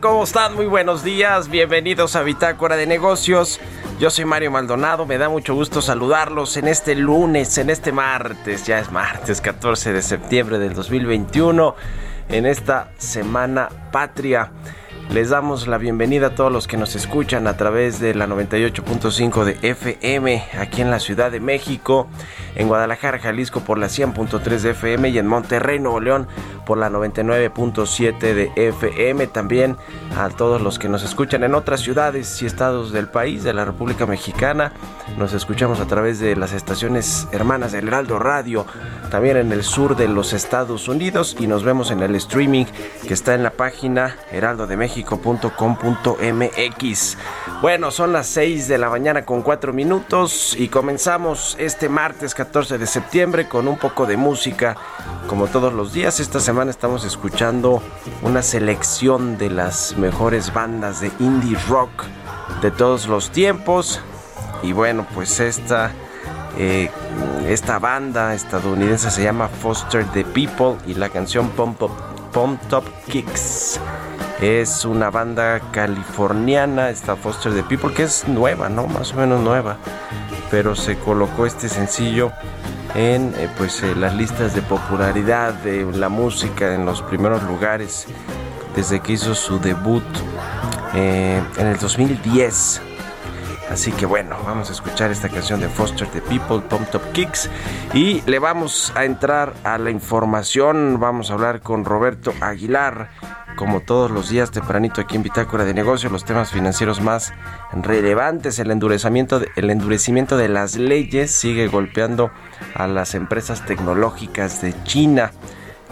¿Cómo están? Muy buenos días. Bienvenidos a Bitácora de Negocios. Yo soy Mario Maldonado. Me da mucho gusto saludarlos en este lunes, en este martes. Ya es martes 14 de septiembre del 2021. En esta semana patria. Les damos la bienvenida a todos los que nos escuchan a través de la 98.5 de FM aquí en la Ciudad de México, en Guadalajara, Jalisco por la 100.3 de FM y en Monterrey, Nuevo León por la 99.7 de FM. También a todos los que nos escuchan en otras ciudades y estados del país, de la República Mexicana. Nos escuchamos a través de las estaciones hermanas del Heraldo Radio, también en el sur de los Estados Unidos y nos vemos en el streaming que está en la página Heraldo de México méxico.com.mx. Bueno, son las 6 de la mañana con 4 minutos y comenzamos este martes 14 de septiembre con un poco de música. Como todos los días, esta semana estamos escuchando una selección de las mejores bandas de indie rock de todos los tiempos. Y bueno, pues esta... Eh, esta banda estadounidense se llama Foster the People y la canción Pump Up Pump Top Kicks. Es una banda californiana, esta Foster the People, que es nueva, ¿no? Más o menos nueva. Pero se colocó este sencillo en eh, pues eh, las listas de popularidad de la música en los primeros lugares desde que hizo su debut eh, en el 2010 Así que bueno, vamos a escuchar esta canción de Foster the People, Tom Top Kicks. Y le vamos a entrar a la información. Vamos a hablar con Roberto Aguilar. Como todos los días tempranito aquí en Bitácora de Negocios, los temas financieros más relevantes, el endurecimiento, de, el endurecimiento de las leyes sigue golpeando a las empresas tecnológicas de China.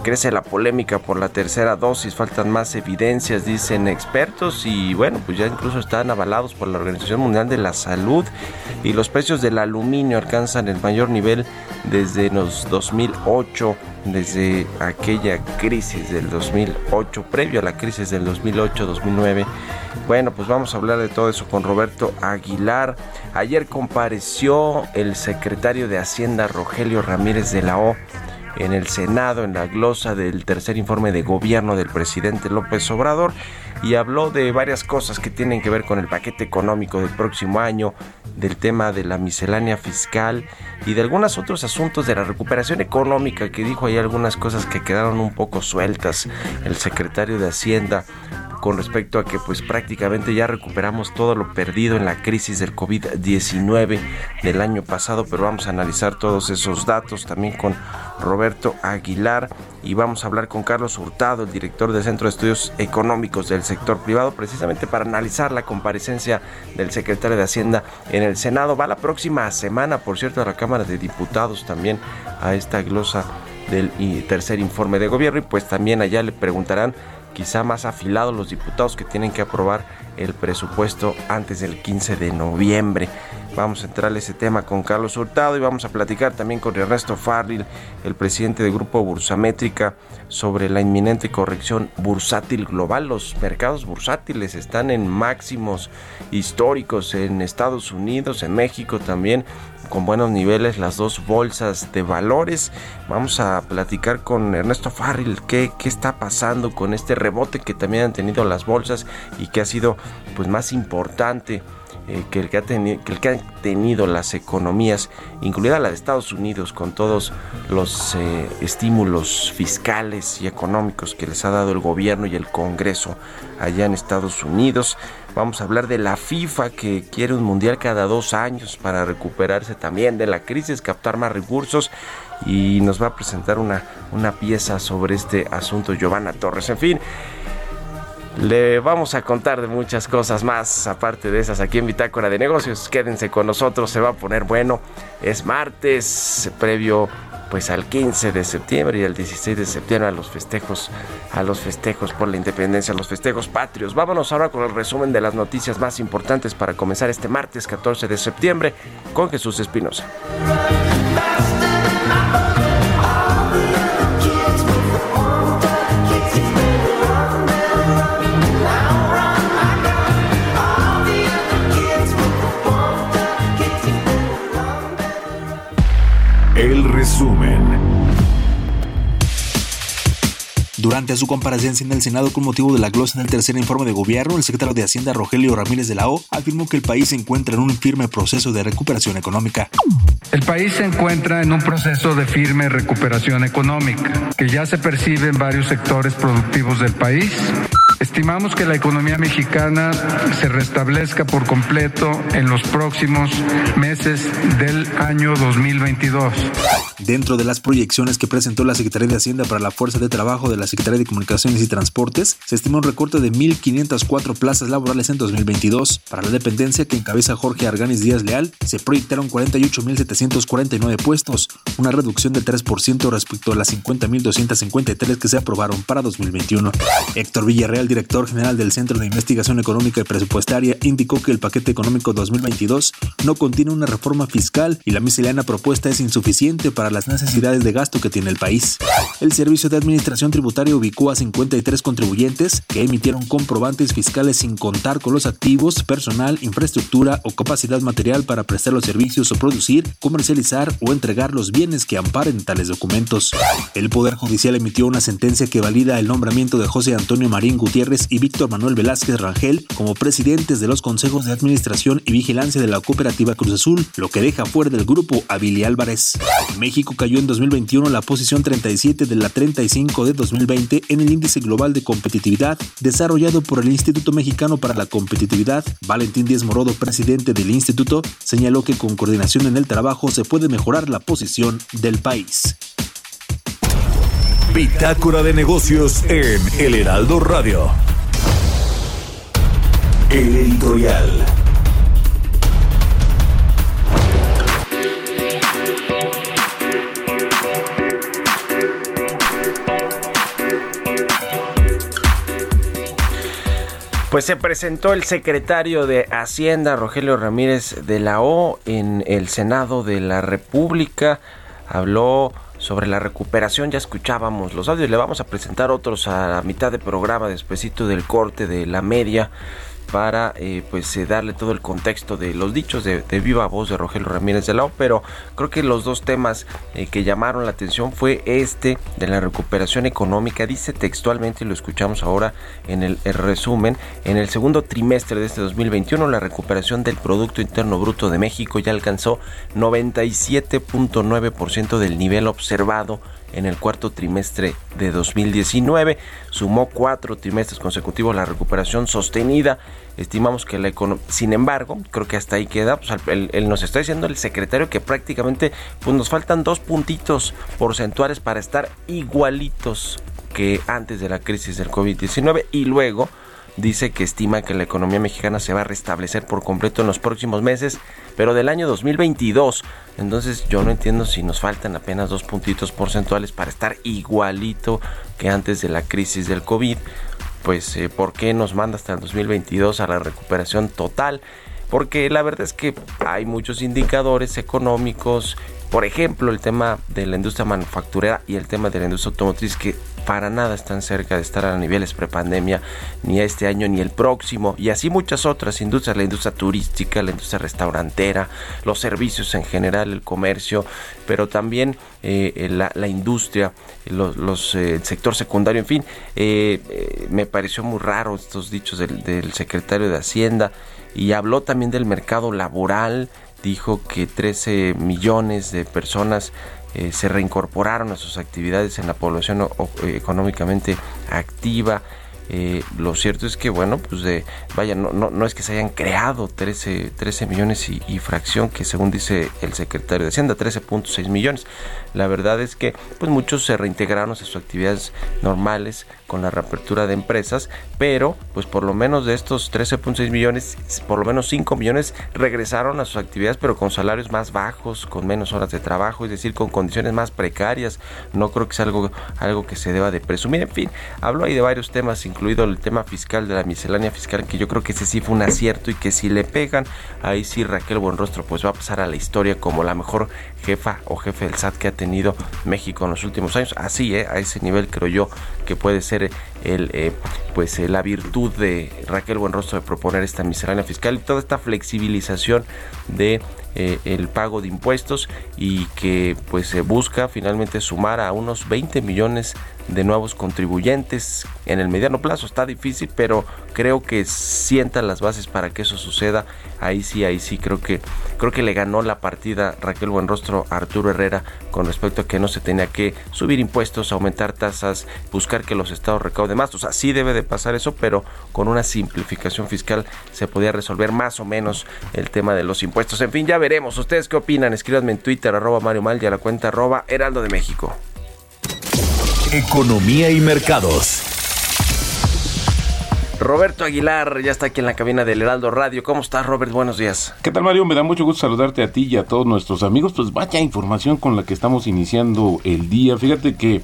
Crece la polémica por la tercera dosis, faltan más evidencias, dicen expertos, y bueno, pues ya incluso están avalados por la Organización Mundial de la Salud y los precios del aluminio alcanzan el mayor nivel desde los 2008, desde aquella crisis del 2008, previo a la crisis del 2008-2009. Bueno, pues vamos a hablar de todo eso con Roberto Aguilar. Ayer compareció el secretario de Hacienda Rogelio Ramírez de la O en el Senado en la glosa del tercer informe de gobierno del presidente López Obrador y habló de varias cosas que tienen que ver con el paquete económico del próximo año, del tema de la miscelánea fiscal y de algunos otros asuntos de la recuperación económica que dijo ahí algunas cosas que quedaron un poco sueltas. El secretario de Hacienda con respecto a que pues prácticamente ya recuperamos todo lo perdido en la crisis del COVID-19 del año pasado, pero vamos a analizar todos esos datos también con Roberto Aguilar y vamos a hablar con Carlos Hurtado, el director del Centro de Estudios Económicos del Sector Privado, precisamente para analizar la comparecencia del secretario de Hacienda en el Senado. Va la próxima semana, por cierto, a la Cámara de Diputados también a esta glosa del tercer informe de gobierno y pues también allá le preguntarán quizá más afilados los diputados que tienen que aprobar el presupuesto antes del 15 de noviembre. Vamos a entrar a ese tema con Carlos Hurtado y vamos a platicar también con Ernesto Farril, el presidente del Grupo Bursamétrica, sobre la inminente corrección bursátil global. Los mercados bursátiles están en máximos históricos en Estados Unidos, en México también con buenos niveles las dos bolsas de valores. Vamos a platicar con Ernesto Farril qué, qué está pasando con este rebote que también han tenido las bolsas y que ha sido pues más importante eh, que, el que, ha que el que han tenido las economías, incluida la de Estados Unidos, con todos los eh, estímulos fiscales y económicos que les ha dado el gobierno y el Congreso allá en Estados Unidos. Vamos a hablar de la FIFA que quiere un mundial cada dos años para recuperarse también de la crisis, captar más recursos y nos va a presentar una, una pieza sobre este asunto Giovanna Torres. En fin, le vamos a contar de muchas cosas más, aparte de esas, aquí en Bitácora de Negocios. Quédense con nosotros, se va a poner bueno. Es martes, previo pues al 15 de septiembre y al 16 de septiembre a los festejos, a los festejos por la independencia, a los festejos patrios. Vámonos ahora con el resumen de las noticias más importantes para comenzar este martes 14 de septiembre con Jesús Espinosa. Durante su comparecencia en el Senado con motivo de la glosa del tercer informe de gobierno, el secretario de Hacienda Rogelio Ramírez de la O afirmó que el país se encuentra en un firme proceso de recuperación económica. El país se encuentra en un proceso de firme recuperación económica, que ya se percibe en varios sectores productivos del país Estimamos que la economía mexicana se restablezca por completo en los próximos meses del año 2022. Dentro de las proyecciones que presentó la Secretaría de Hacienda para la Fuerza de Trabajo de la Secretaría de Comunicaciones y Transportes, se estima un recorte de 1.504 plazas laborales en 2022. Para la dependencia que encabeza Jorge Arganis Díaz Leal, se proyectaron 48.749 puestos, una reducción del 3% respecto a las 50.253 que se aprobaron para 2021. Héctor Villarreal director general del Centro de Investigación Económica y Presupuestaria, indicó que el paquete económico 2022 no contiene una reforma fiscal y la miscelánea propuesta es insuficiente para las necesidades de gasto que tiene el país. El Servicio de Administración Tributaria ubicó a 53 contribuyentes que emitieron comprobantes fiscales sin contar con los activos, personal, infraestructura o capacidad material para prestar los servicios o producir, comercializar o entregar los bienes que amparen tales documentos. El Poder Judicial emitió una sentencia que valida el nombramiento de José Antonio Marín Gutiérrez y Víctor Manuel Velázquez Rangel como presidentes de los consejos de administración y vigilancia de la cooperativa Cruz Azul, lo que deja fuera del grupo a Billy Álvarez. México cayó en 2021 la posición 37 de la 35 de 2020 en el índice global de competitividad desarrollado por el Instituto Mexicano para la Competitividad. Valentín Díaz Morodo, presidente del instituto, señaló que con coordinación en el trabajo se puede mejorar la posición del país. Bitácora de negocios en El Heraldo Radio. El editorial. Pues se presentó el secretario de Hacienda, Rogelio Ramírez de la O, en el Senado de la República. Habló sobre la recuperación. Ya escuchábamos los audios, le vamos a presentar otros a la mitad de programa, despuesito del corte de la media. Para eh, pues eh, darle todo el contexto de los dichos de, viva voz de Rogelio Ramírez de Lao, pero creo que los dos temas eh, que llamaron la atención fue este de la recuperación económica, dice textualmente, y lo escuchamos ahora en el, el resumen, en el segundo trimestre de este 2021 la recuperación del Producto Interno Bruto de México ya alcanzó 97.9% del nivel observado en el cuarto trimestre de 2019. Sumó cuatro trimestres consecutivos la recuperación sostenida. Estimamos que la economía, sin embargo, creo que hasta ahí queda. Pues, él, nos está diciendo el secretario que prácticamente pues, nos faltan dos puntitos porcentuales para estar igualitos que antes de la crisis del COVID-19 y luego dice que estima que la economía mexicana se va a restablecer por completo en los próximos meses, pero del año 2022. Entonces yo no entiendo si nos faltan apenas dos puntitos porcentuales para estar igualito que antes de la crisis del COVID. Pues eh, ¿por qué nos manda hasta el 2022 a la recuperación total? Porque la verdad es que hay muchos indicadores económicos, por ejemplo el tema de la industria manufacturera y el tema de la industria automotriz que para nada están cerca de estar a niveles prepandemia, ni este año ni el próximo, y así muchas otras industrias, la industria turística, la industria restaurantera, los servicios en general, el comercio, pero también eh, la, industria, los, eh, el sector secundario, en fin, eh, me pareció muy raro estos dichos del secretario de Hacienda y habló también del mercado laboral, dijo que 13 millones de personas eh, se reincorporaron a sus actividades en la población económicamente activa. Eh, lo cierto es que, bueno, pues de, vaya, no, es que se hayan creado 13, 13 millones y, fracción, que según dice el secretario de Hacienda, 13.6 millones. La verdad es que, pues muchos se reintegraron a sus actividades normales con la reapertura de empresas, pero pues por lo menos de estos 13.6 millones, por lo menos 5 millones regresaron a sus actividades, pero con salarios más bajos, con menos horas de trabajo, es decir, con condiciones más precarias. No creo que sea algo, algo que se deba de presumir. En fin, hablo ahí de varios temas, incluido el tema fiscal de la miscelánea fiscal, que yo creo que ese sí fue un acierto y que si le pegan, ahí sí Raquel Buenrostro pues va a pasar a la historia como la mejor jefa o jefe del SAT que ha tenido México en los últimos años. Así, ¿eh? a ese nivel creo yo que puede ser el, eh, pues eh, la virtud de Raquel Buenrostro de proponer esta miscelánea fiscal y toda esta flexibilización de eh, el pago de impuestos y que pues se busca finalmente sumar a unos 20 millones de nuevos contribuyentes en el mediano plazo. Está difícil, pero creo que sientan las bases para que eso suceda. Ahí sí, ahí sí creo que creo que le ganó la partida Raquel Buenrostro a Arturo Herrera con respecto a que no se tenía que subir impuestos, aumentar tasas, buscar que los estados recauden más. O sea, sí debe de pasar eso, pero con una simplificación fiscal se podía resolver más o menos el tema de los impuestos. En fin, ya veremos. ¿Ustedes qué opinan? Escríbanme en Twitter, arroba Mario Mal y a la cuenta arroba Heraldo de México. Economía y mercados. Roberto Aguilar ya está aquí en la cabina del Heraldo Radio. ¿Cómo estás, Robert? Buenos días. ¿Qué tal, Mario? Me da mucho gusto saludarte a ti y a todos nuestros amigos. Pues vaya información con la que estamos iniciando el día. Fíjate que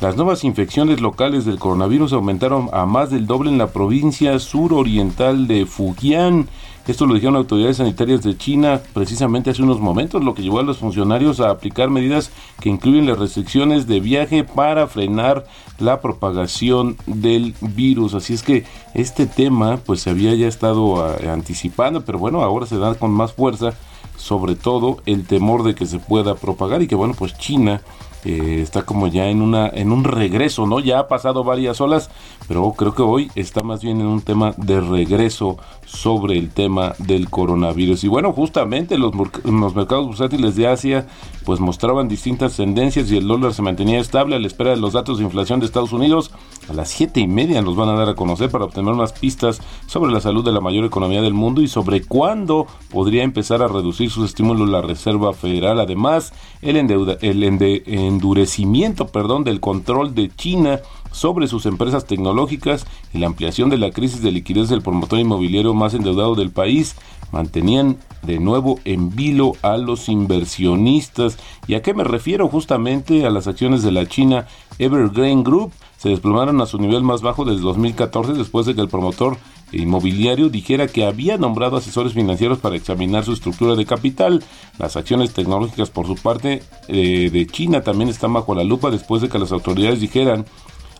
las nuevas infecciones locales del coronavirus aumentaron a más del doble en la provincia suroriental de Fujian. Esto lo dijeron autoridades sanitarias de China precisamente hace unos momentos, lo que llevó a los funcionarios a aplicar medidas que incluyen las restricciones de viaje para frenar la propagación del virus. Así es que este tema pues se había ya estado ah, anticipando, pero bueno, ahora se da con más fuerza, sobre todo el temor de que se pueda propagar y que bueno, pues China eh, está como ya en una en un regreso, ¿no? Ya ha pasado varias olas, pero creo que hoy está más bien en un tema de regreso sobre el tema del coronavirus. Y bueno, justamente los, los mercados bursátiles de Asia pues mostraban distintas tendencias y el dólar se mantenía estable a la espera de los datos de inflación de Estados Unidos. A las siete y media nos van a dar a conocer para obtener más pistas sobre la salud de la mayor economía del mundo y sobre cuándo podría empezar a reducir sus estímulos la Reserva Federal. Además, el, endurecimiento perdón, del control de China sobre sus empresas tecnológicas y la ampliación de la crisis de liquidez del promotor inmobiliario más endeudado del país mantenían de nuevo en vilo a los inversionistas. ¿Y a qué me refiero? Justamente a las acciones de la China Evergreen Group. Se desplomaron a su nivel más bajo desde 2014 después de que el promotor inmobiliario dijera que había nombrado asesores financieros para examinar su estructura de capital. Las acciones tecnológicas por su parte eh, de China también están bajo la lupa después de que las autoridades dijeran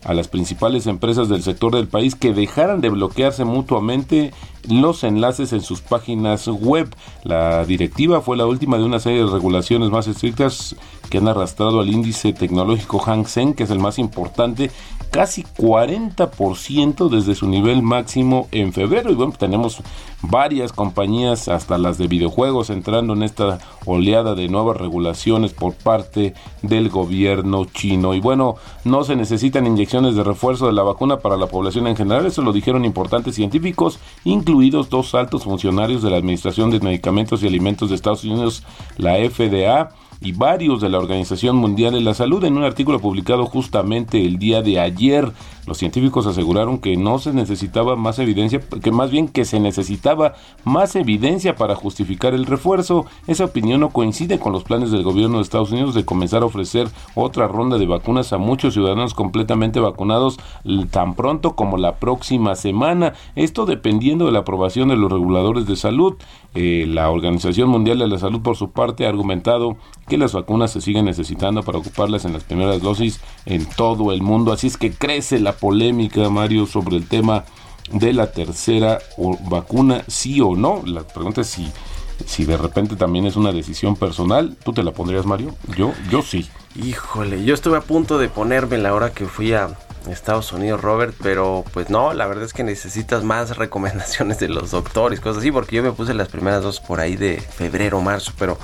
a las principales empresas del sector del país que dejaran de bloquearse mutuamente los enlaces en sus páginas web. La directiva fue la última de una serie de regulaciones más estrictas que han arrastrado al índice tecnológico Hang Seng, que es el más importante, casi 40% desde su nivel máximo en febrero. Y bueno, tenemos varias compañías, hasta las de videojuegos, entrando en esta oleada de nuevas regulaciones por parte del gobierno chino. Y bueno, no se necesitan inyecciones de refuerzo de la vacuna para la población en general, eso lo dijeron importantes científicos, incluidos dos altos funcionarios de la Administración de Medicamentos y Alimentos de Estados Unidos, la FDA y varios de la Organización Mundial de la Salud en un artículo publicado justamente el día de ayer los científicos aseguraron que no se necesitaba más evidencia, que más bien que se necesitaba más evidencia para justificar el refuerzo. Esa opinión no coincide con los planes del gobierno de Estados Unidos de comenzar a ofrecer otra ronda de vacunas a muchos ciudadanos completamente vacunados tan pronto como la próxima semana. Esto dependiendo de la aprobación de los reguladores de salud. Eh, la Organización Mundial de la Salud, por su parte, ha argumentado que las vacunas se siguen necesitando para ocuparlas en las primeras dosis en todo el mundo. Así es que crece la polémica, Mario, sobre el tema de la tercera vacuna, sí o no. La pregunta es si, si de repente también es una decisión personal. ¿Tú te la pondrías, Mario? Yo, yo sí. Híjole, yo estuve a punto de ponerme la hora que fui a Estados Unidos, Robert, pero pues no, la verdad es que necesitas más recomendaciones de los doctores, cosas así, porque yo me puse las primeras dos por ahí de febrero, marzo, pero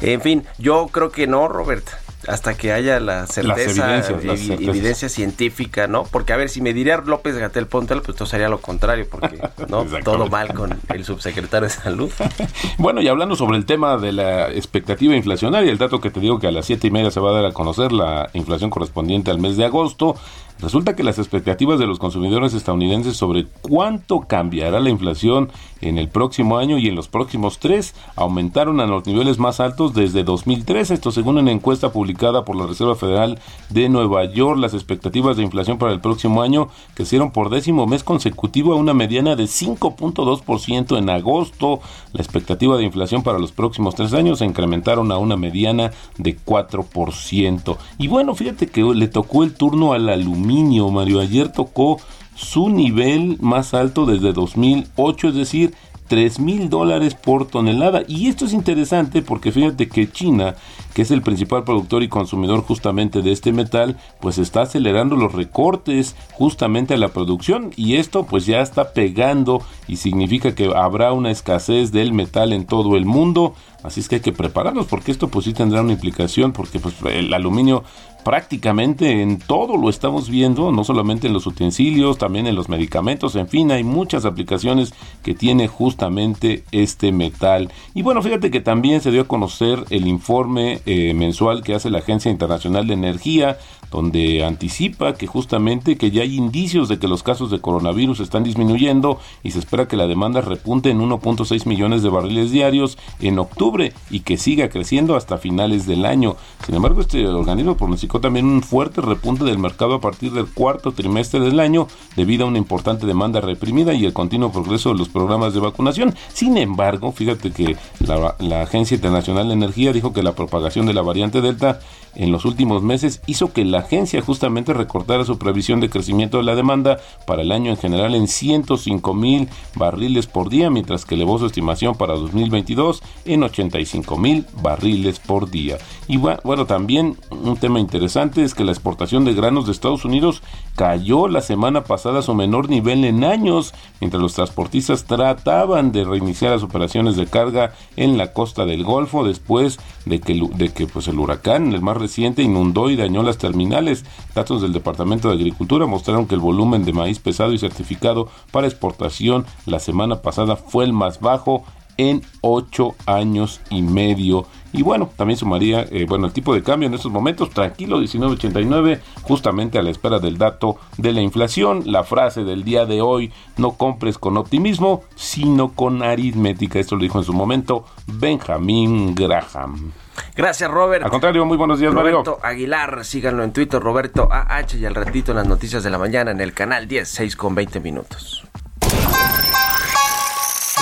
en fin, yo creo que no, Robert hasta que haya la certeza, evidencia científica, ¿no? Porque a ver, si me diría López Gatel Pontel, pues esto sería lo contrario, porque no todo mal con el subsecretario de Salud. bueno, y hablando sobre el tema de la expectativa inflacionaria, el dato que te digo que a las siete y media se va a dar a conocer la inflación correspondiente al mes de agosto, Resulta que las expectativas de los consumidores estadounidenses sobre cuánto cambiará la inflación en el próximo año y en los próximos tres aumentaron a los niveles más altos desde 2003. Esto según una encuesta publicada por la Reserva Federal de Nueva York. Las expectativas de inflación para el próximo año crecieron por décimo mes consecutivo a una mediana de 5.2% en agosto. La expectativa de inflación para los próximos tres años se incrementaron a una mediana de 4%. Y bueno, fíjate que le tocó el turno al aluminio Mario. Ayer tocó su nivel más alto desde 2008, es decir, 3 mil dólares por tonelada. Y esto es interesante porque fíjate que China, que es el principal productor y consumidor justamente de este metal, pues está acelerando los recortes justamente a la producción y esto pues ya está pegando y significa que habrá una escasez del metal en todo el mundo. Así es que hay que prepararnos porque esto pues sí tendrá una implicación porque pues el aluminio prácticamente en todo lo estamos viendo, no solamente en los utensilios, también en los medicamentos, en fin, hay muchas aplicaciones que tiene justamente este metal. Y bueno, fíjate que también se dio a conocer el informe eh, mensual que hace la Agencia Internacional de Energía, donde anticipa que justamente que ya hay indicios de que los casos de coronavirus están disminuyendo y se espera que la demanda repunte en 1.6 millones de barriles diarios en octubre y que siga creciendo hasta finales del año. Sin embargo, este organismo pronostica también un fuerte repunte del mercado a partir del cuarto trimestre del año debido a una importante demanda reprimida y el continuo progreso de los programas de vacunación. Sin embargo, fíjate que la, la Agencia Internacional de Energía dijo que la propagación de la variante Delta en los últimos meses hizo que la agencia justamente recortara su previsión de crecimiento de la demanda para el año en general en 105 mil barriles por día, mientras que elevó su estimación para 2022 en 85 mil barriles por día. Y bueno, también un tema interesante es que la exportación de granos de Estados Unidos cayó la semana pasada a su menor nivel en años, mientras los transportistas trataban de reiniciar las operaciones de carga en la costa del Golfo después de que, de que pues, el huracán, el mar reciente inundó y dañó las terminales. Datos del Departamento de Agricultura mostraron que el volumen de maíz pesado y certificado para exportación la semana pasada fue el más bajo en ocho años y medio. Y bueno, también sumaría, eh, bueno, el tipo de cambio en estos momentos, tranquilo, 19.89, justamente a la espera del dato de la inflación. La frase del día de hoy, no compres con optimismo, sino con aritmética. Esto lo dijo en su momento Benjamin Graham. Gracias, Robert. Al contrario, muy buenos días, Roberto Aguilar, síganlo en Twitter, Roberto AH, y al ratito en las noticias de la mañana en el canal 10, 6 con 20 minutos.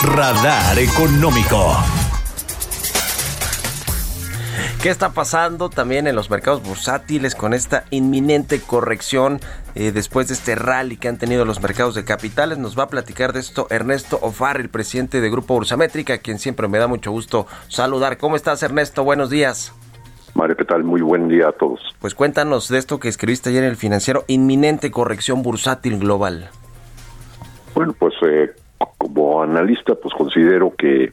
Radar Económico. ¿Qué está pasando también en los mercados bursátiles con esta inminente corrección eh, después de este rally que han tenido los mercados de capitales? Nos va a platicar de esto Ernesto Ofar, el presidente de Grupo Bursamétrica, quien siempre me da mucho gusto saludar. ¿Cómo estás, Ernesto? Buenos días. Mario, ¿qué tal? Muy buen día a todos. Pues cuéntanos de esto que escribiste ayer en el financiero, inminente corrección bursátil global. Bueno, pues eh, como analista, pues considero que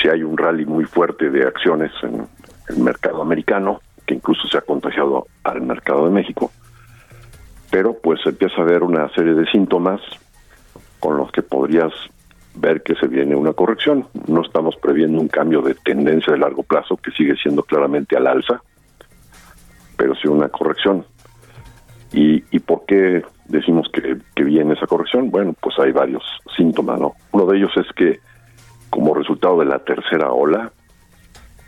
si hay un rally muy fuerte de acciones en el mercado americano, que incluso se ha contagiado al mercado de México, pero pues empieza a haber una serie de síntomas con los que podrías ver que se viene una corrección. No estamos previendo un cambio de tendencia de largo plazo que sigue siendo claramente al alza, pero sí una corrección. ¿Y, por qué decimos que viene esa corrección? Bueno, pues hay varios síntomas, ¿no? Uno de ellos es que como resultado de la tercera ola,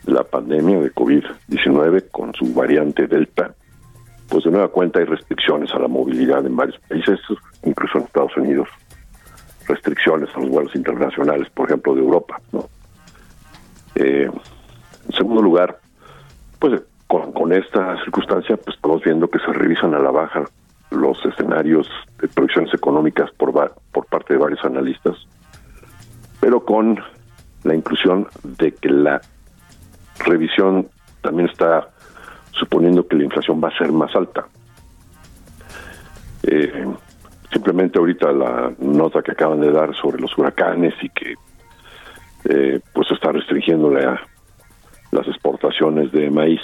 la pandemia de COVID-19 con su variante Delta, pues de nueva cuenta hay restricciones a la movilidad en varios países, incluso en Estados Unidos, restricciones a los vuelos internacionales, por ejemplo, de Europa. ¿no? Eh, en segundo lugar, pues con, esta circunstancia, pues estamos viendo que se revisan a la baja los escenarios de proyecciones económicas por, por parte de varios analistas, pero con la inclusión de que la revisión también está suponiendo que la inflación va a ser más alta. Eh, simplemente ahorita la nota que acaban de dar sobre los huracanes y que eh, pues está restringiendo la, las exportaciones de maíz.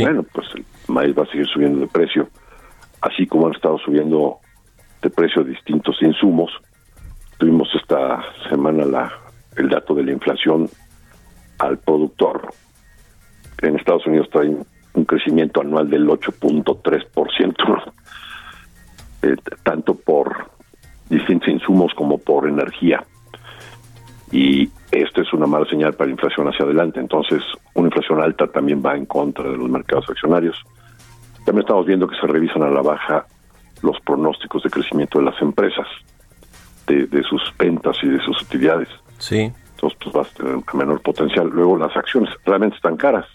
Bueno, pues el maíz va a seguir subiendo de precio, así como han estado subiendo de precio distintos insumos. Tuvimos esta semana la el dato de la inflación al productor. En Estados Unidos trae un crecimiento anual del 8.3%, eh, tanto por distintos insumos como por energía. Y esto es una mala señal para la inflación hacia adelante. Entonces, una inflación alta también va en contra de los mercados accionarios. También estamos viendo que se revisan a la baja los pronósticos de crecimiento de las empresas, de, de sus ventas y de sus utilidades. Sí. Entonces, pues vas a tener un menor potencial. Luego, las acciones realmente están caras.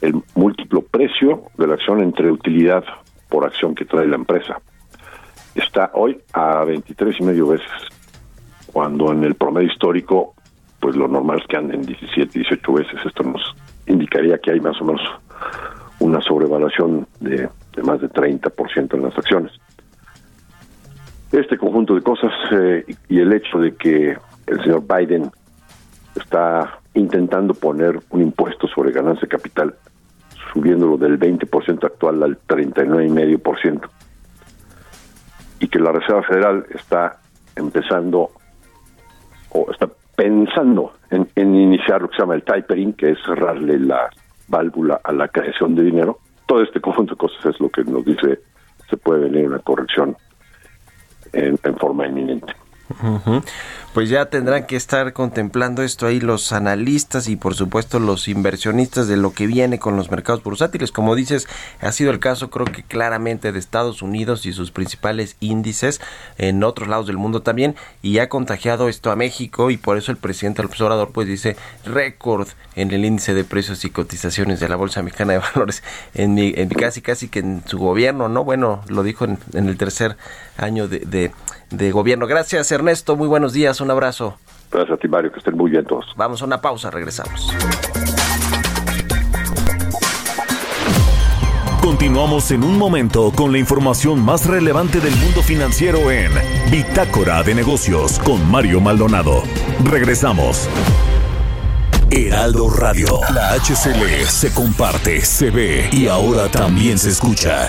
El múltiplo precio de la acción entre utilidad por acción que trae la empresa está hoy a 23 y medio veces, cuando en el promedio histórico, pues lo normal es que anden 17, 18 veces. Esto nos indicaría que hay más o menos una sobrevaluación de, de más de 30% en las acciones. Este conjunto de cosas eh, y el hecho de que el señor Biden está intentando poner un impuesto sobre ganancia de capital, subiéndolo del 20% actual al 39,5%. Y que la Reserva Federal está empezando o está pensando en, iniciar lo que se llama el tapering, que es cerrarle la válvula a la creación de dinero. Todo este conjunto de cosas es lo que nos dice se puede venir una corrección en, en forma inminente. Pues ya tendrán que estar contemplando esto ahí los analistas y por supuesto los inversionistas de lo que viene con los mercados bursátiles. Como dices, ha sido el caso creo que claramente de Estados Unidos y sus principales índices en otros lados del mundo también y ha contagiado esto a México y por eso el presidente López Obrador pues dice récord en el índice de precios y cotizaciones de la Bolsa Mexicana de Valores en, mi, en casi casi que en su gobierno, ¿no? Bueno, lo dijo en, el tercer año de, de gobierno. Gracias Ernesto, muy buenos días, un abrazo. Gracias a ti Mario, que estén muy bien todos. Vamos a una pausa, regresamos. Continuamos en un momento con la información más relevante del mundo financiero en Bitácora de Negocios con Mario Maldonado. Regresamos. Heraldo Radio, la HCL se comparte, se ve y ahora también se escucha.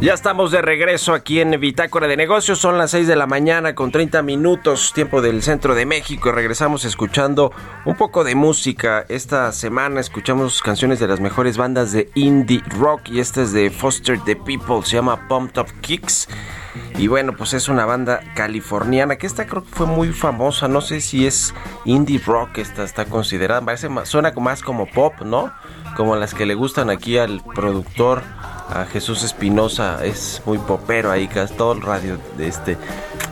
Ya estamos de regreso aquí en Bitácora de Negocios. Son las 6 de la mañana con 30 minutos, tiempo del centro de México. Regresamos escuchando un poco de música. Esta semana escuchamos canciones de las mejores bandas de indie rock. Y esta es de Foster the People. Se llama Pumped Up Kicks. Y bueno, pues es una banda californiana que esta creo que fue muy famosa. No sé si es indie rock, esta está considerada. Parece más, suena más como pop, ¿no? Como las que le gustan aquí al productor a Jesús Espinosa, es muy popero ahí, todo el radio de este,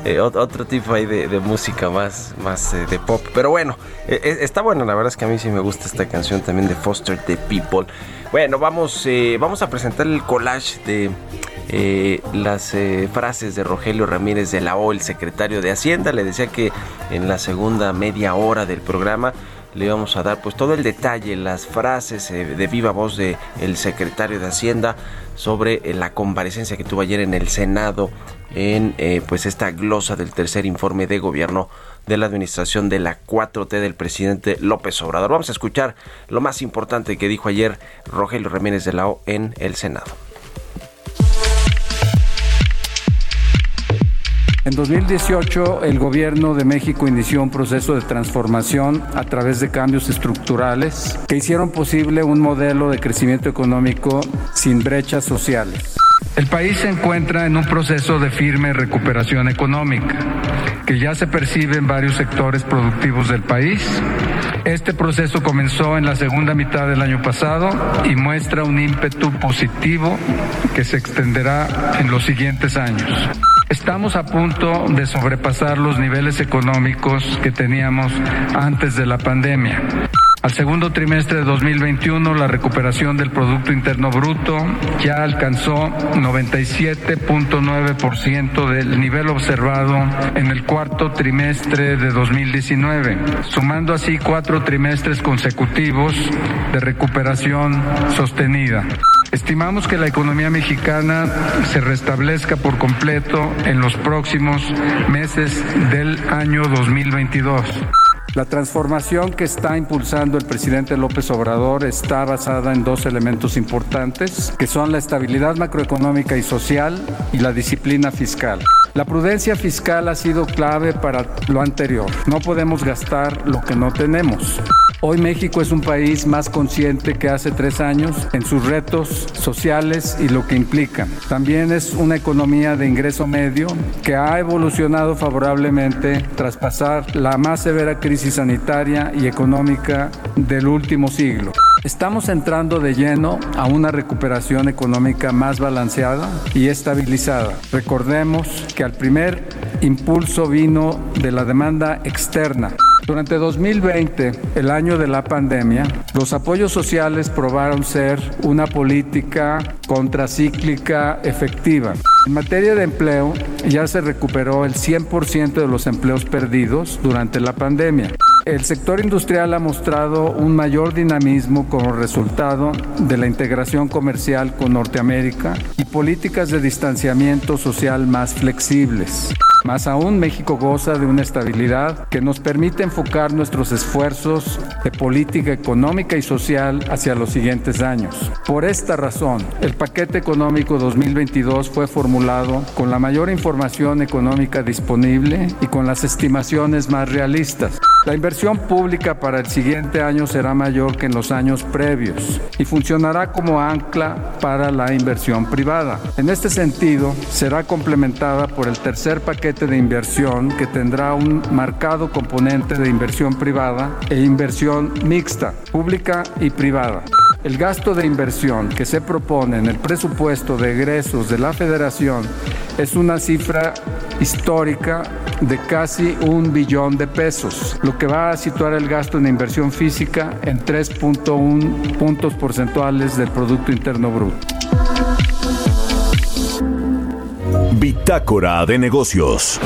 eh, otro tipo ahí de, música más, más eh, de pop. Pero bueno, eh, está bueno, la verdad es que a mí sí me gusta esta canción también de Foster the People. Bueno, vamos, vamos a presentar el collage de las frases de Rogelio Ramírez de la O, el secretario de Hacienda. Le decía que en la segunda media hora del programa le íbamos a dar pues todo el detalle, las frases de viva voz de el secretario de Hacienda sobre eh, la comparecencia que tuvo ayer en el Senado en eh, pues esta glosa del tercer informe de gobierno de la administración de la 4T del presidente López Obrador. Vamos a escuchar lo más importante que dijo ayer Rogelio Ramírez de la O en el Senado. En 2018, el gobierno de México inició un proceso de transformación a través de cambios estructurales que hicieron posible un modelo de crecimiento económico sin brechas sociales. El país se encuentra en un proceso de firme recuperación económica que ya se percibe en varios sectores productivos del país. Este proceso comenzó en la segunda mitad del año pasado y muestra un ímpetu positivo que se extenderá en los siguientes años. Estamos a punto de sobrepasar los niveles económicos que teníamos antes de la pandemia. Al segundo trimestre de 2021, la recuperación del Producto Interno Bruto ya alcanzó 97.9% del nivel observado en el cuarto trimestre de 2019, sumando así cuatro trimestres consecutivos de recuperación sostenida. Estimamos que la economía mexicana se restablezca por completo en los próximos meses del año 2022. La transformación que está impulsando el presidente López Obrador está basada en dos elementos importantes, que son la estabilidad macroeconómica y social y la disciplina fiscal. La prudencia fiscal ha sido clave para lo anterior. No podemos gastar lo que no tenemos. Hoy México es un país más consciente que hace tres años en sus retos sociales y lo que implica. También es una economía de ingreso medio que ha evolucionado favorablemente tras pasar la más severa crisis sanitaria y económica del último siglo. Estamos entrando de lleno a una recuperación económica más balanceada y estabilizada. Recordemos que al primer impulso vino de la demanda externa durante 2020, el año de la pandemia, los apoyos sociales probaron ser una política contracíclica efectiva. En materia de empleo, ya se recuperó el 100% de los empleos perdidos durante la pandemia. El sector industrial ha mostrado un mayor dinamismo como resultado de la integración comercial con Norteamérica y políticas de distanciamiento social más flexibles. Más aún, México goza de una estabilidad que nos permite enfocar nuestros esfuerzos de política económica y social hacia los siguientes años. Por esta razón, el paquete económico 2022 fue formulado con la mayor información económica disponible y con las estimaciones más realistas. La inversión pública para el siguiente año será mayor que en los años previos y funcionará como ancla para la inversión privada. En este sentido, será complementada por el tercer paquete de inversión que tendrá un marcado componente de inversión privada e inversión mixta, pública y privada. El gasto de inversión que se propone en el presupuesto de egresos de la Federación es una cifra histórica de casi un billón de pesos, lo que va a situar el gasto en inversión física en 3.1 puntos porcentuales del Producto Interno Bruto. Bitácora de negocios.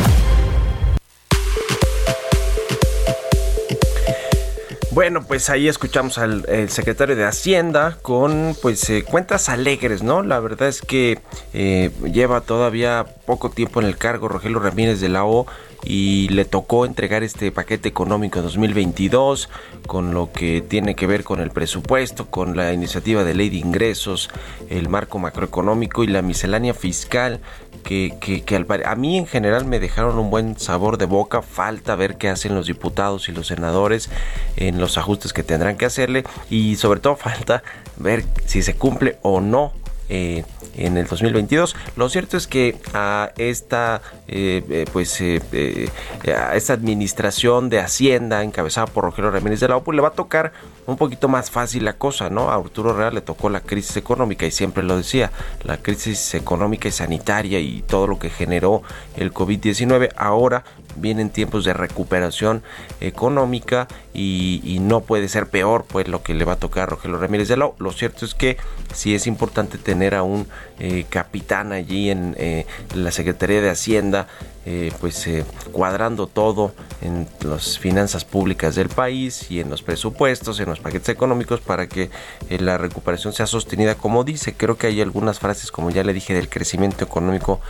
Bueno, pues ahí escuchamos al secretario de Hacienda con pues eh, cuentas alegres, ¿no? La verdad es que eh, lleva todavía poco tiempo en el cargo Rogelio Ramírez de la O y le tocó entregar este paquete económico 2022 con lo que tiene que ver con el presupuesto, con la iniciativa de ley de ingresos, el marco macroeconómico y la miscelánea fiscal que, a mí en general me dejaron un buen sabor de boca. Falta ver qué hacen los diputados y los senadores en los ajustes que tendrán que hacerle y sobre todo falta ver si se cumple o no eh, en el 2022. Lo cierto es que a esta, eh, eh, pues, a esta administración de Hacienda encabezada por Rogelio Ramírez de la OPU le va a tocar un poquito más fácil la cosa, ¿no? A Arturo Real le tocó la crisis económica y siempre lo decía, la crisis económica y sanitaria y todo lo que generó el COVID-19. Ahora vienen tiempos de recuperación económica y, no puede ser peor pues lo que le va a tocar a Rogelio Ramírez de. Lo cierto es que sí es importante tener a un eh, capitán allí en eh, la Secretaría de Hacienda eh, pues eh, cuadrando todo en las finanzas públicas del país y en los presupuestos, en los paquetes económicos para que eh, la recuperación sea sostenida como dice. Creo que hay algunas frases, como ya le dije, del crecimiento económico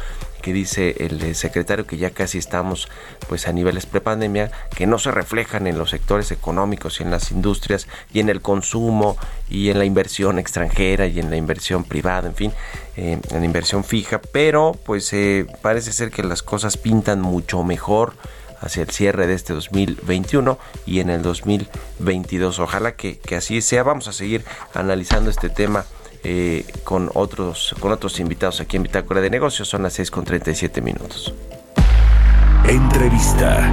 que dice el secretario que ya casi estamos pues a niveles prepandemia que no se reflejan en los sectores económicos y en las industrias y en el consumo y en la inversión extranjera y en la inversión privada, en fin, en la inversión fija, pero pues parece ser que las cosas pintan mucho mejor hacia el cierre de este 2021 y en el 2022. Ojalá que, así sea. Vamos a seguir analizando este tema eh, con, otros, con otros invitados aquí en Bitácora de Negocios. Son las 6 con 37 minutos. Entrevista.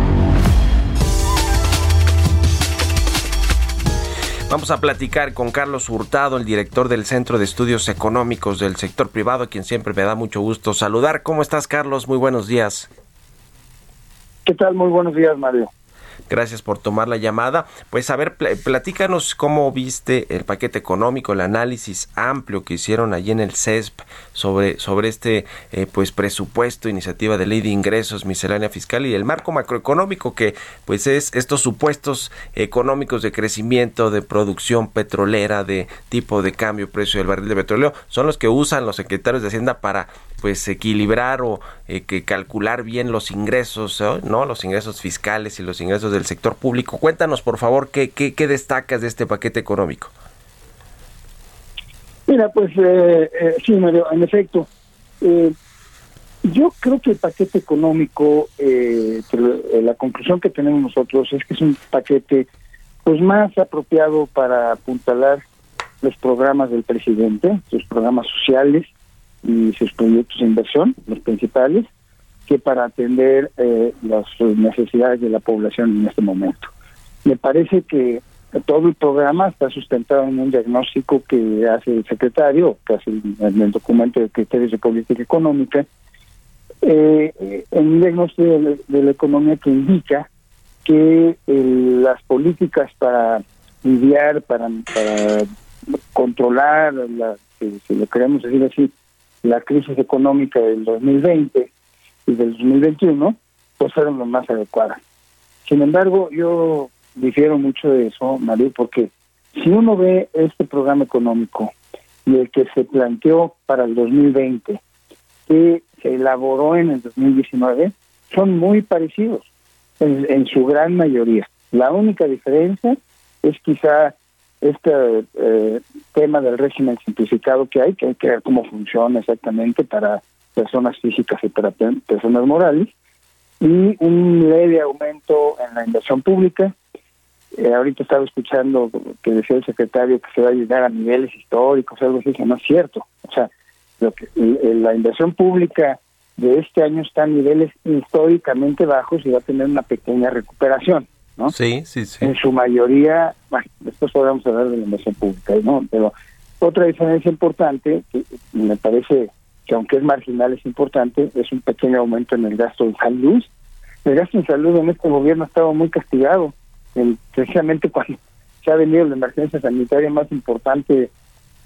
Vamos a platicar con Carlos Hurtado, el director del Centro de Estudios Económicos del Sector Privado, quien siempre me da mucho gusto saludar. ¿Cómo estás, Carlos? Muy buenos días. ¿Qué tal? Muy buenos días, Mario. Gracias por tomar la llamada. Pues a ver, platícanos cómo viste el paquete económico, el análisis amplio que hicieron allí en el CESP sobre, sobre este eh, pues presupuesto, iniciativa de ley de ingresos, miscelánea fiscal y el marco macroeconómico que pues es estos supuestos económicos de crecimiento, de producción petrolera, de tipo de cambio, precio del barril de petróleo, son los que usan los secretarios de Hacienda para pues equilibrar o eh, que calcular bien los ingresos, ¿no? Los ingresos fiscales y los ingresos del sector público. Cuéntanos, por favor, qué, qué, qué destacas de este paquete económico. Mira, pues eh, eh sí, Mario, en efecto. Eh, yo creo que el paquete económico, la conclusión que tenemos nosotros es que es un paquete pues más apropiado para apuntalar los programas del presidente, sus programas sociales, y sus proyectos de inversión, los principales, que para atender eh, las necesidades de la población en este momento. Me parece que todo el programa está sustentado en un diagnóstico que hace el secretario, que hace el, el documento de criterios de política económica, eh, en un diagnóstico de, la economía que indica que las políticas para lidiar, para, para controlar, la, si lo queremos decir así, la crisis económica del 2020 y del 2021, pues fueron lo más adecuadas. Sin embargo, yo difiero mucho de eso, María, porque si uno ve este programa económico y el que se planteó para el 2020, que se elaboró en el 2019, son muy parecidos en su gran mayoría. La única diferencia es quizá este eh, tema del régimen simplificado que hay, que hay que ver cómo funciona exactamente para personas físicas y para personas morales, y un leve aumento en la inversión pública. Eh, ahorita estaba escuchando que decía el secretario que se va a llegar a niveles históricos, algo así, eso no es cierto. O sea, lo que, la inversión pública de este año está a niveles históricamente bajos y va a tener una pequeña recuperación. Sí, sí, sí. En su mayoría, bueno, después podemos hablar de la inversión pública, ¿no? Pero otra diferencia importante, que me parece que aunque es marginal, es importante, es un pequeño aumento en el gasto de salud. El gasto en salud en este gobierno ha estado muy castigado, precisamente cuando se ha venido la emergencia sanitaria más importante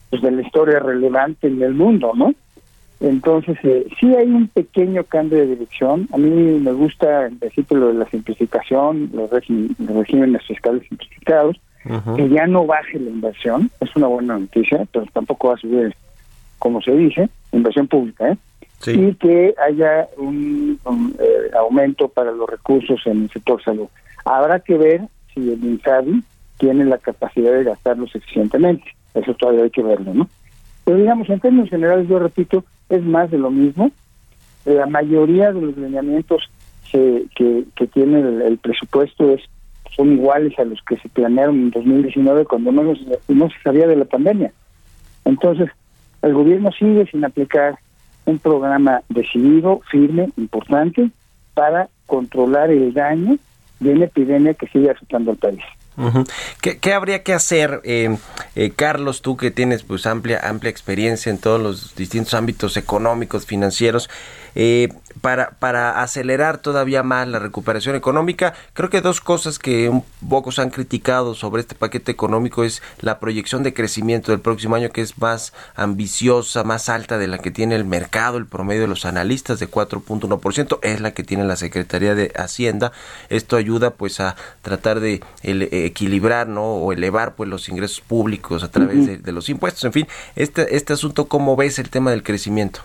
pues, de la historia relevante en el mundo, ¿no? Entonces, eh, sí hay un pequeño cambio de dirección. A mí me gusta decir lo de la simplificación, los, regímenes fiscales simplificados, que ya no baje la inversión. Es una buena noticia, pero tampoco va a subir, como se dice, inversión pública, ¿eh? y que haya un, eh, aumento para los recursos en el sector salud. Habrá que ver si el INSABI tiene la capacidad de gastarlos eficientemente. Eso todavía hay que verlo, ¿no? Pero digamos, en términos generales, yo repito, es más de lo mismo. La mayoría de los lineamientos que, que, tiene el, presupuesto es son iguales a los que se planearon en 2019 cuando no, no se sabía de la pandemia. Entonces, el gobierno sigue sin aplicar un programa decidido, firme, importante, para controlar el daño de una epidemia que sigue afectando al país. ¿Qué, habría que hacer, eh, eh, Carlos, tú que tienes pues amplia amplia experiencia en todos los distintos ámbitos económicos, financieros? Eh, para, para acelerar todavía más la recuperación económica. Creo que dos cosas que un pocos han criticado sobre este paquete económico es la proyección de crecimiento del próximo año que es más ambiciosa, más alta de la que tiene el mercado, el promedio de los analistas de 4.1%, es la que tiene la Secretaría de Hacienda. Esto ayuda pues a tratar de equilibrar ¿no? o elevar pues los ingresos públicos a través de, de, los impuestos. En fin, este, este asunto, ¿cómo ves el tema del crecimiento?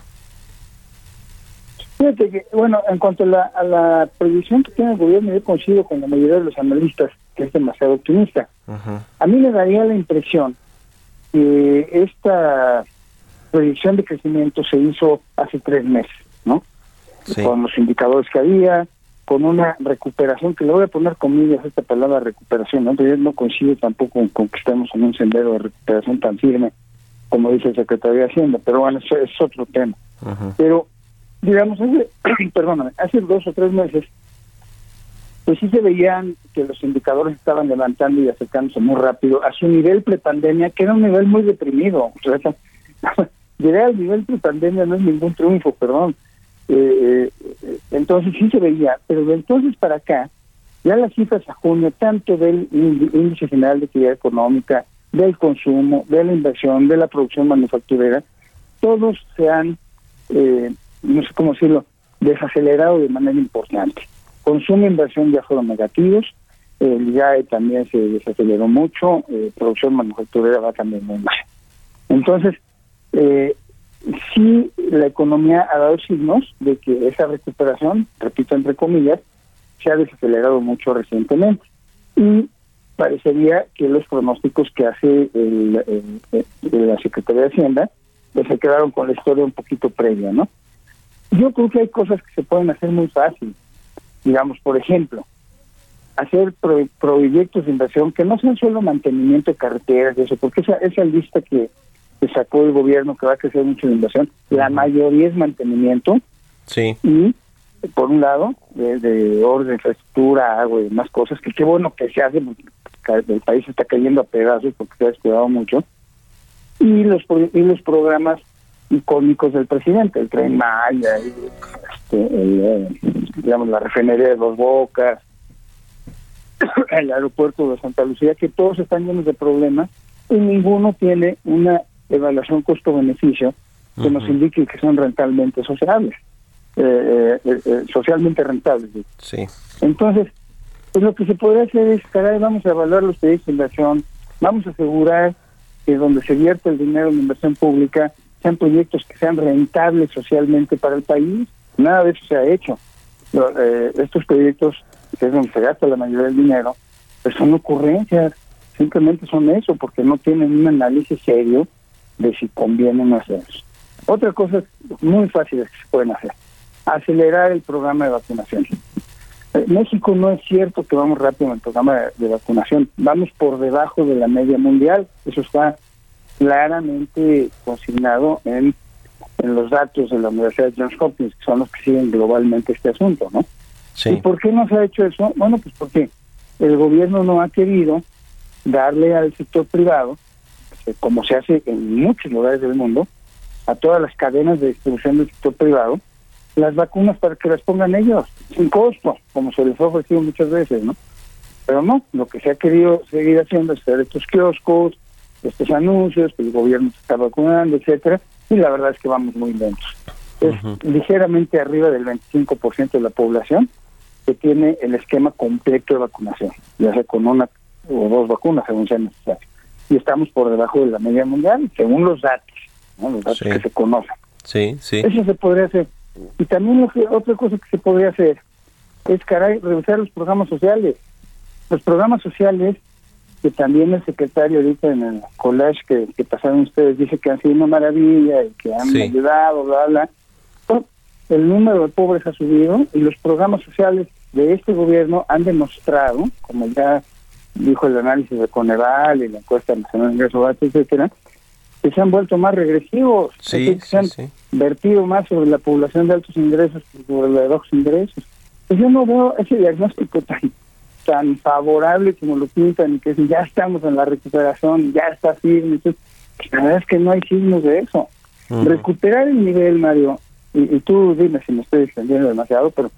Fíjate que, bueno, en cuanto a la, a la proyección que tiene el gobierno, yo coincido con la mayoría de los analistas que es demasiado optimista. A mí me daría la impresión que esta proyección de crecimiento se hizo hace tres meses, ¿no? Con los indicadores que había, con una recuperación, que le voy a poner comillas a esta palabra recuperación, ¿no? Yo no coincido tampoco con, que estemos en un sendero de recuperación tan firme como dice el secretario de Hacienda, pero bueno, eso es otro tema. Pero digamos, hace, perdóname, hace dos o tres meses, pues sí se veían que los indicadores estaban levantando y acercándose muy rápido a su nivel prepandemia, que era un nivel muy deprimido. O sea, llegar al nivel prepandemia no es ningún triunfo, perdón. Eh, eh, entonces sí se veía, pero de entonces para acá, ya las cifras a junio, tanto del índice general de actividad económica, del consumo, de la inversión, de la producción manufacturera, todos se han eh, no sé cómo decirlo, desacelerado de manera importante. Consumo e inversión ya fueron negativos, el IAE también se desaceleró mucho, eh, producción manufacturera va también muy mal. Entonces, eh, sí la economía ha dado signos de que esa recuperación, repito entre comillas, se ha desacelerado mucho recientemente. Y parecería que los pronósticos que hace el, la Secretaría de Hacienda pues se quedaron con la historia un poquito previa, ¿no? Yo creo que hay cosas que se pueden hacer muy fácil. Digamos, por ejemplo, hacer proyectos de inversión que no sean solo mantenimiento de carreteras y eso, porque esa, esa lista que, sacó el gobierno que va a crecer mucho la inversión, la mayoría es mantenimiento. Sí. Y, por un lado, de, orden, de infraestructura, agua y más cosas, que qué bueno que se hace, porque el país está cayendo a pedazos porque se ha descuidado mucho. Y los, y los programas icónicos del presidente, el tren Maya, este, eh, digamos la refinería de Dos Bocas, el aeropuerto de Santa Lucía, que todos están llenos de problemas y ninguno tiene una evaluación costo-beneficio que nos indique que son rentablemente sociables, eh, eh, socialmente rentables. Sí. Entonces, pues lo que se podría hacer es, caray, vamos a evaluar los proyectos de inversión, vamos a asegurar que donde se vierte el dinero en inversión pública sean proyectos que sean rentables socialmente para el país. Nada de eso se ha hecho. Eh, estos proyectos, que es donde se gasta la mayoría del dinero, pues son ocurrencias, simplemente son eso, porque no tienen un análisis serio de si conviene hacerlos. Otra cosa muy fácil que se pueden hacer, acelerar el programa de vacunación. Eh, México no es cierto que vamos rápido en el programa de vacunación, vamos por debajo de la media mundial, eso está claramente consignado en, en los datos de la Universidad de Johns Hopkins, que son los que siguen globalmente este asunto, ¿no? Sí. ¿Y por qué no se ha hecho eso? Bueno, pues porque el gobierno no ha querido darle al sector privado, eh, como se hace en muchos lugares del mundo, a todas las cadenas de distribución del sector privado, las vacunas para que las pongan ellos, sin costo, como se les ha ofrecido muchas veces, ¿no? Pero no, lo que se ha querido seguir haciendo es hacer estos kioscos, estos anuncios, que el gobierno se está vacunando, etcétera, y la verdad es que vamos muy lentos. Es ligeramente arriba del 25% de la población que tiene el esquema completo de vacunación, ya sea con una o dos vacunas, según sea necesario. Y estamos por debajo de la media mundial, según los datos, los datos que se conocen. Sí, sí. Eso se podría hacer. Y también lo que, otra cosa que se podría hacer es, caray, revisar los programas sociales. Los programas sociales, que también el secretario ahorita en el collage que, que pasaron ustedes dice que han sido una maravilla y que han ayudado, bla, bla. el número de pobres ha subido y los programas sociales de este gobierno han demostrado, como ya dijo el análisis de Coneval y la encuesta nacional de ingresos etcétera, que se han vuelto más regresivos, que se han vertido más sobre la población de altos ingresos que sobre la de bajos ingresos. Pues yo no veo ese diagnóstico tan tan favorable como lo pintan y que ya estamos en la recuperación, ya está firme. la verdad es que no hay signos de eso. Recuperar el nivel, Mario, y, y, tú dime si me estoy extendiendo demasiado, pero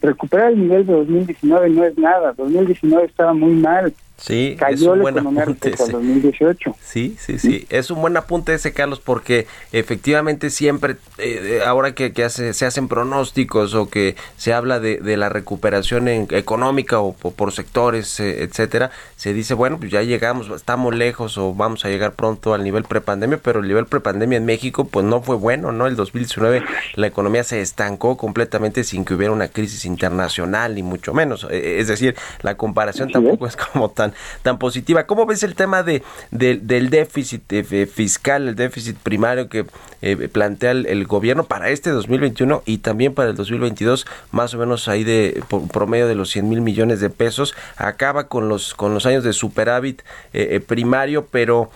recuperar el nivel de 2019 no es nada. 2019 estaba muy mal. Sí, Cayó es un buen apunte, sí. 2018. Sí, sí, sí. Es un buen apunte ese, Carlos, porque efectivamente siempre, eh, ahora que, que hace, se hacen pronósticos o que se habla de, de la recuperación en- económica o por, por sectores, eh, etcétera, se dice, bueno, pues ya llegamos, estamos lejos o vamos a llegar pronto al nivel prepandemia, pero el nivel prepandemia en México, pues no fue bueno, ¿no? El 2019 la economía se estancó completamente sin que hubiera una crisis internacional, ni mucho menos. Eh, Es decir, la comparación tampoco es como tan, tan positiva. ¿Cómo ves el tema de, de- del déficit eh, fiscal, el déficit primario que eh, plantea el, gobierno para este 2021 y también para el 2022, más o menos ahí de por promedio de los 100 mil millones de pesos? Acaba con los, con los años de superávit eh, eh, primario, pero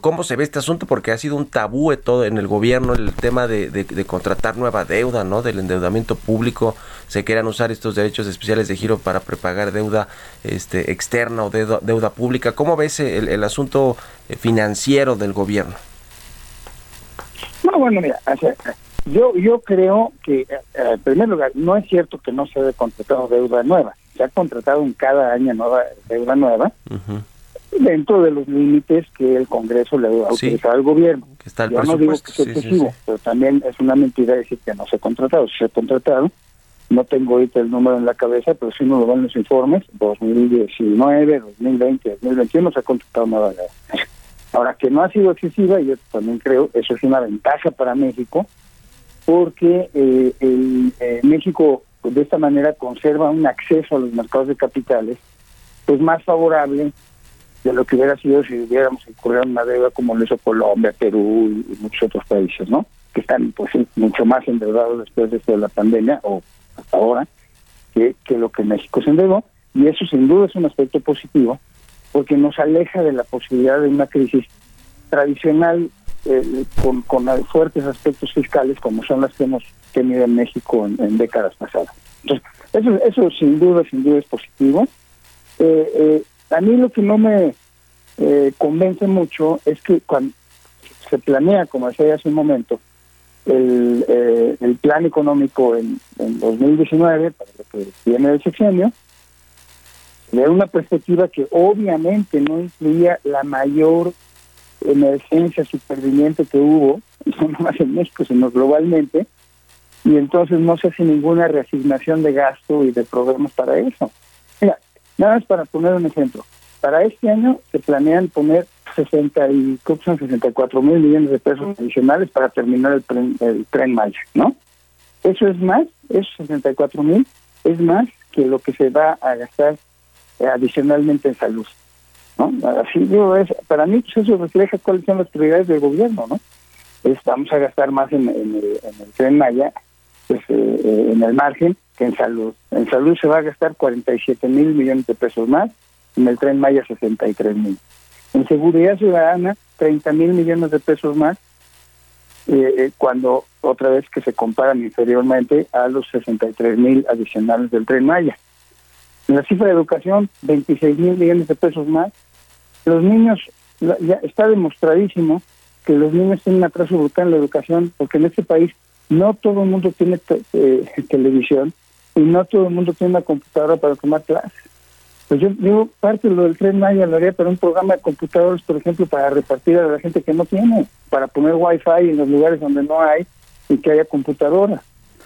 ¿cómo se ve este asunto? Porque ha sido un tabú todo en el gobierno el tema de contratar nueva deuda, ¿no? Del endeudamiento público. Se quieran usar estos derechos especiales de giro para prepagar deuda este, externa o deuda, deuda pública. ¿Cómo ves el, el asunto eh, financiero del gobierno? No, bueno, mira, o sea, yo yo creo que, eh, en primer lugar, no es cierto que no se haya contratado deuda nueva. Se ha contratado en cada año nueva deuda nueva dentro de los límites que el Congreso le ha Sí. autorizado al gobierno. Está el Yo no digo que sea sí, excesivo, sí. pero también es una mentira decir que no se ha contratado. Si se ha contratado, no tengo ahorita el número en la cabeza, pero sí nos lo dan los informes, 2019, 2020, 2021 se ha contratado nueva deuda. Ahora, que no ha sido excesiva, yo también creo, eso es una ventaja para México, porque eh, el, eh, México pues, de esta manera conserva un acceso a los mercados de capitales pues más favorable de lo que hubiera sido si hubiéramos incurrido en una deuda como lo hizo Colombia, Perú y, y muchos otros países, ¿no? Que están pues mucho más endeudados después de esto de la pandemia o hasta ahora que, que lo que México se endeudó y eso sin duda es un aspecto positivo porque nos aleja de la posibilidad de una crisis tradicional eh, con, con fuertes aspectos fiscales como son las que hemos tenido en México en, en décadas pasadas. Entonces, eso, eso sin duda, sin duda es positivo. Eh, eh, a mí lo que no me eh, convence mucho es que cuando se planea, como decía hace un momento, el, eh, el plan económico en, en 2019, para lo que viene del sexenio, de una perspectiva que obviamente no incluía la mayor emergencia superviviente que hubo, no nomás en México, sino globalmente, y entonces no se hace ninguna reasignación de gasto y de programas para eso. Mira, nada más para poner un ejemplo. Para este año se planean poner 60 y, creo que son 64 mil millones de pesos adicionales para terminar el tren, el tren Maya, ¿no? Eso es más, esos 64 mil es más que lo que se va a gastar eh, adicionalmente en salud. ¿no? Así digo, es, para mí pues eso refleja cuáles son las prioridades del gobierno, ¿no? Es, vamos a gastar más en, el tren Maya, pues, eh, eh, en el margen, que en salud. En salud se va a gastar 47 mil millones de pesos más, en el tren Maya 63 mil. En seguridad ciudadana, 30 mil millones de pesos más, eh, eh, cuando otra vez que se comparan inferiormente a los 63 mil adicionales del tren Maya. En la cifra de educación, 26 mil millones de pesos más. Los niños, ya está demostradísimo que los niños tienen un atraso brutal en la educación, porque en este país no todo el mundo tiene eh, televisión y no todo el mundo tiene una computadora para tomar clases. Pues yo digo, parte de lo del tren Maya lo haría para un programa de computadores, por ejemplo, para repartir a la gente que no tiene, para poner wifi en los lugares donde no hay y que haya computadoras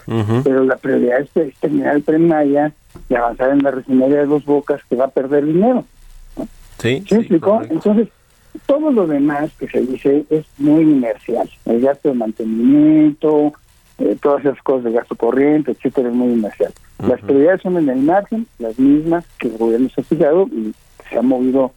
Ujú. pero la prioridad es, es terminar el tren Maya y avanzar en la refinería de Dos Bocas que va a perder dinero. Sí, ¿Sí, correcto. Entonces, Todo lo demás que se dice es muy inercial. El gasto de mantenimiento, eh, todas esas cosas de gasto corriente, etcétera, es muy inercial. Las prioridades son en el margen, las mismas que el gobierno se ha fijado y se ha movido,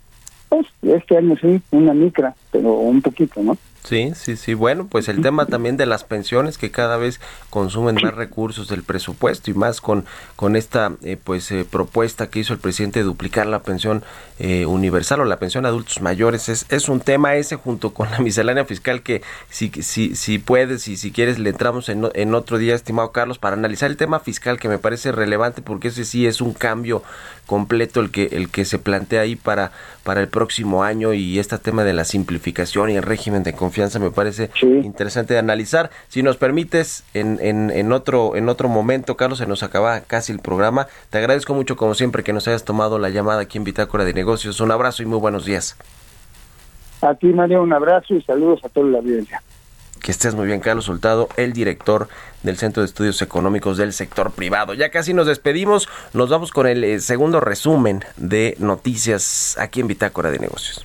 pues, este año sí, una micra, pero un poquito, ¿no? Sí, sí, sí. Bueno, pues el tema también de las pensiones que cada vez consumen más recursos del presupuesto y más con, con esta eh, pues eh, propuesta que hizo el presidente de duplicar la pensión eh, universal o la pensión a adultos mayores. Es, es un tema ese junto con la miscelánea fiscal que si, si, si puedes y si quieres le entramos en, en otro día, estimado Carlos, para analizar el tema fiscal que me parece relevante porque ese sí es un cambio completo el que el que se plantea ahí para para el próximo año y este tema de la simplificación y el régimen de confianza me parece interesante de analizar. Si nos permites en, en, en otro en otro momento, Carlos, se nos acaba casi el programa. Te agradezco mucho como siempre que nos hayas tomado la llamada aquí en Bitácora de Negocios. Un abrazo y muy buenos días. A ti, María, un abrazo y saludos a toda la audiencia. Que estés muy bien, Carlos Soltado, el director del Centro de Estudios Económicos del Sector Privado. Ya casi nos despedimos, nos vamos con el eh, segundo resumen de noticias aquí en Bitácora de Negocios.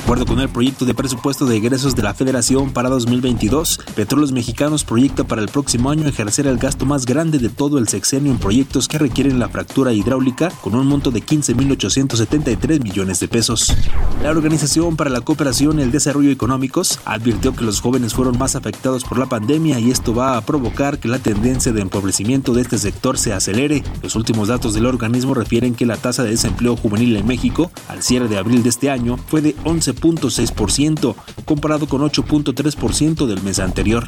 Acuerdo con el proyecto de presupuesto de egresos de la Federación para 2022, Petróleos Mexicanos proyecta para el próximo año ejercer el gasto más grande de todo el sexenio en proyectos que requieren la fractura hidráulica con un monto de 15.873 millones de pesos. La Organización para la Cooperación y el Desarrollo Económicos advirtió que los jóvenes fueron más afectados por la pandemia y esto va a provocar que la tendencia de empobrecimiento de este sector se acelere. Los últimos datos del organismo refieren que la tasa de desempleo juvenil en México al cierre de abril de este año fue de 11 11.6%, comparado con 8.3% del mes anterior.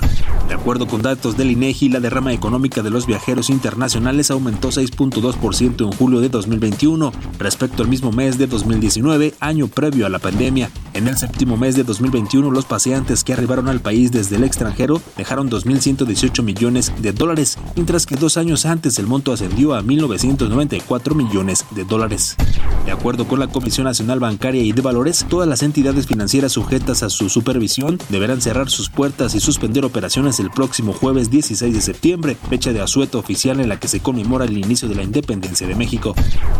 De acuerdo con datos del INEGI, la derrama económica de los viajeros internacionales aumentó 6.2% en julio de 2021 respecto al mismo mes de 2019, año previo a la pandemia. En el séptimo mes de 2021, los paseantes que arribaron al país desde el extranjero dejaron 2.118 millones de dólares, mientras que dos años antes el monto ascendió a 1.994 millones de dólares. De acuerdo con la Comisión Nacional Bancaria y de Valores, todas las entidades financieras sujetas a su supervisión deberán cerrar sus puertas y suspender operaciones el próximo jueves 16 de septiembre, fecha de asueto oficial en la que se conmemora el inicio de la independencia de México.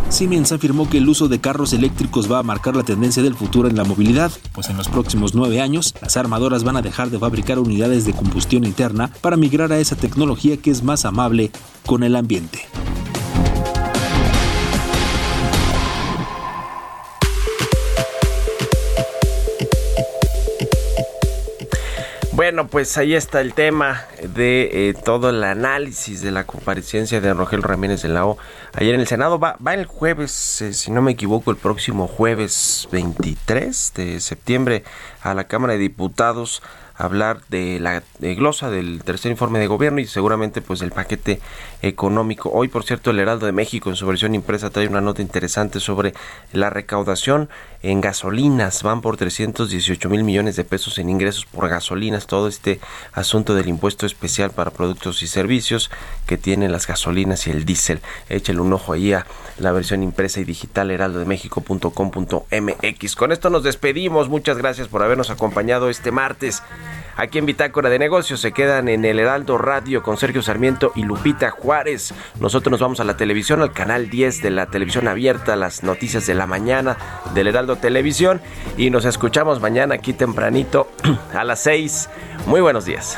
Siemens afirmó que el uso de carros eléctricos va a marcar la tendencia del futuro en la movilidad, pues en los próximos nueve años las armadoras van a dejar de fabricar unidades de combustión interna para migrar a esa tecnología que es más amable con el ambiente. Bueno, pues ahí está el tema de eh, todo el análisis de la comparecencia de Rogelio Ramírez de la O ayer en el Senado. Va, va el jueves, eh, si no me equivoco, el próximo jueves 23 de septiembre a la Cámara de Diputados hablar de la glosa del tercer informe de gobierno y seguramente pues el paquete económico. Hoy, por cierto, el Heraldo de México en su versión impresa trae una nota interesante sobre la recaudación en gasolinas. Van por 318 mil millones de pesos en ingresos por gasolinas. Todo este asunto del impuesto especial para productos y servicios que tienen las gasolinas y el diésel. Échale un ojo ahí a la versión impresa y digital heraldodemexico.com.mx. Con esto nos despedimos. Muchas gracias por habernos acompañado este martes. Aquí en Bitácora de Negocios se quedan en el Heraldo Radio con Sergio Sarmiento y Lupita Juárez. Nosotros nos vamos a la televisión, al canal 10 de la televisión abierta, las noticias de la mañana del Heraldo Televisión y nos escuchamos mañana aquí tempranito a las 6. Muy buenos días.